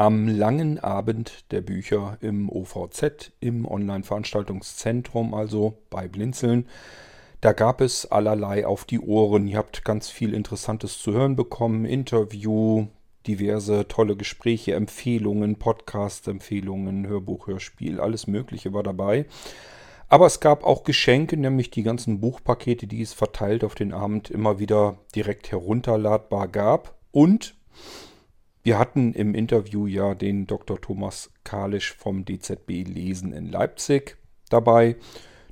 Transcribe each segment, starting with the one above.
am langen Abend der Bücher im OVZ, im Online-Veranstaltungszentrum, also bei Blinzeln. Da gab es allerlei auf die Ohren. Ihr habt ganz viel Interessantes zu hören bekommen. Interview, diverse tolle Gespräche, Empfehlungen, Podcast-Empfehlungen, Hörbuch, Hörspiel, alles Mögliche war dabei. Aber es gab auch Geschenke, nämlich die ganzen Buchpakete, die es verteilt auf den Abend immer wieder direkt herunterladbar gab. Und wir hatten im Interview ja den Dr. Thomas Kalisch vom DZB Lesen in Leipzig dabei.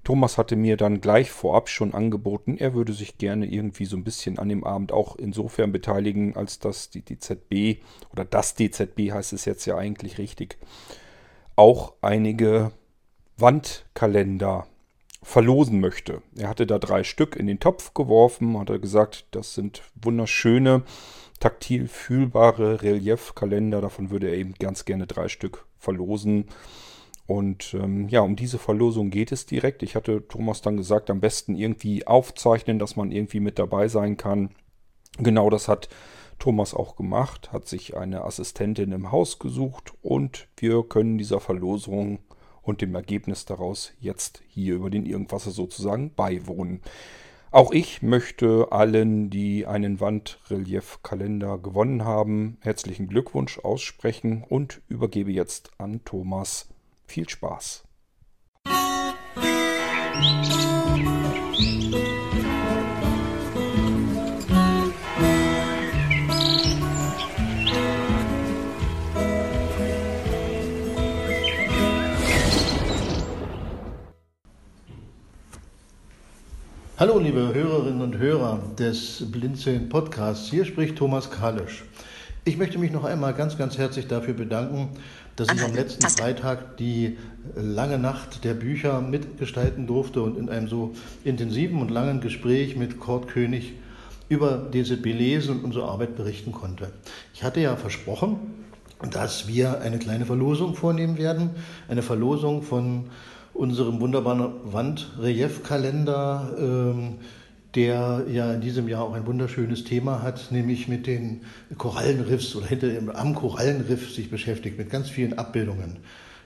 Thomas hatte mir dann gleich vorab schon angeboten, er würde sich gerne irgendwie so ein bisschen an dem Abend auch insofern beteiligen, als dass die DZB oder das DZB heißt es jetzt ja eigentlich richtig, auch einige Wandkalender verlosen möchte. Er hatte da drei Stück in den Topf geworfen, hat er gesagt, das sind wunderschöne, taktil fühlbare Reliefkalender. Davon würde er eben ganz gerne drei Stück verlosen. Und ähm, ja, um diese Verlosung geht es direkt. Ich hatte Thomas dann gesagt, am besten irgendwie aufzeichnen, dass man irgendwie mit dabei sein kann. Genau das hat Thomas auch gemacht, hat sich eine Assistentin im Haus gesucht und wir können dieser Verlosung und dem Ergebnis daraus jetzt hier über den Irgendwasser sozusagen beiwohnen. Auch ich möchte allen, die einen Wandreliefkalender gewonnen haben, herzlichen Glückwunsch aussprechen und übergebe jetzt an Thomas viel Spaß! Hallo liebe Hörerinnen und Hörer des Blinzeln Podcasts, hier spricht Thomas Kalisch. Ich möchte mich noch einmal ganz, ganz herzlich dafür bedanken, dass ich am letzten Freitag die lange Nacht der Bücher mitgestalten durfte und in einem so intensiven und langen Gespräch mit Kurt König über DZB lesen und unsere Arbeit berichten konnte. Ich hatte ja versprochen, dass wir eine kleine Verlosung vornehmen werden, eine Verlosung von unserem wunderbaren Wandreliefkalender, ähm, der ja in diesem Jahr auch ein wunderschönes Thema hat, nämlich mit den Korallenriffs oder hinter dem, am Korallenriff sich beschäftigt, mit ganz vielen Abbildungen.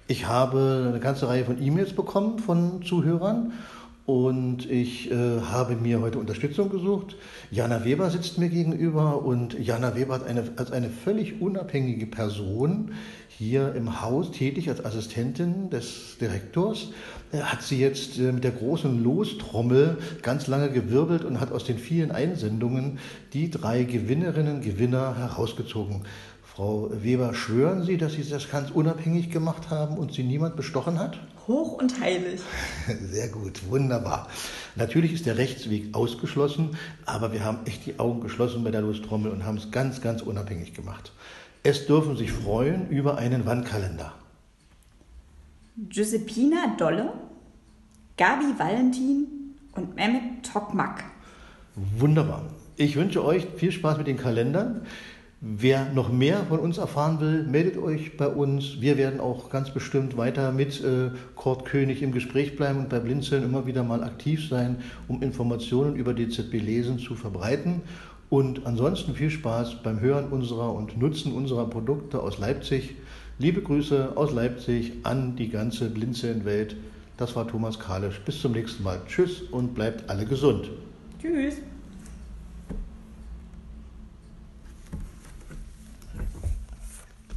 Ich habe eine ganze Reihe von E-Mails bekommen von Zuhörern und ich äh, habe mir heute Unterstützung gesucht. Jana Weber sitzt mir gegenüber und Jana Weber hat eine, als eine völlig unabhängige Person hier im Haus tätig als Assistentin des Direktors hat sie jetzt äh, mit der großen Lostrommel ganz lange gewirbelt und hat aus den vielen Einsendungen die drei Gewinnerinnen Gewinner herausgezogen. Frau Weber, schwören Sie, dass Sie das ganz unabhängig gemacht haben und Sie niemand bestochen hat? Hoch und heilig. Sehr gut, wunderbar. Natürlich ist der Rechtsweg ausgeschlossen, aber wir haben echt die Augen geschlossen bei der Lostrommel und haben es ganz, ganz unabhängig gemacht. Es dürfen sich freuen über einen Wandkalender. Giuseppina Dolle, Gabi Valentin und Mehmet Tokmak. Wunderbar. Ich wünsche euch viel Spaß mit den Kalendern. Wer noch mehr von uns erfahren will, meldet euch bei uns. Wir werden auch ganz bestimmt weiter mit äh, Kurt König im Gespräch bleiben und bei Blinzeln immer wieder mal aktiv sein, um Informationen über DZB Lesen zu verbreiten. Und ansonsten viel Spaß beim Hören unserer und Nutzen unserer Produkte aus Leipzig. Liebe Grüße aus Leipzig an die ganze Blinzeln-Welt. Das war Thomas Kalisch. Bis zum nächsten Mal. Tschüss und bleibt alle gesund. Tschüss.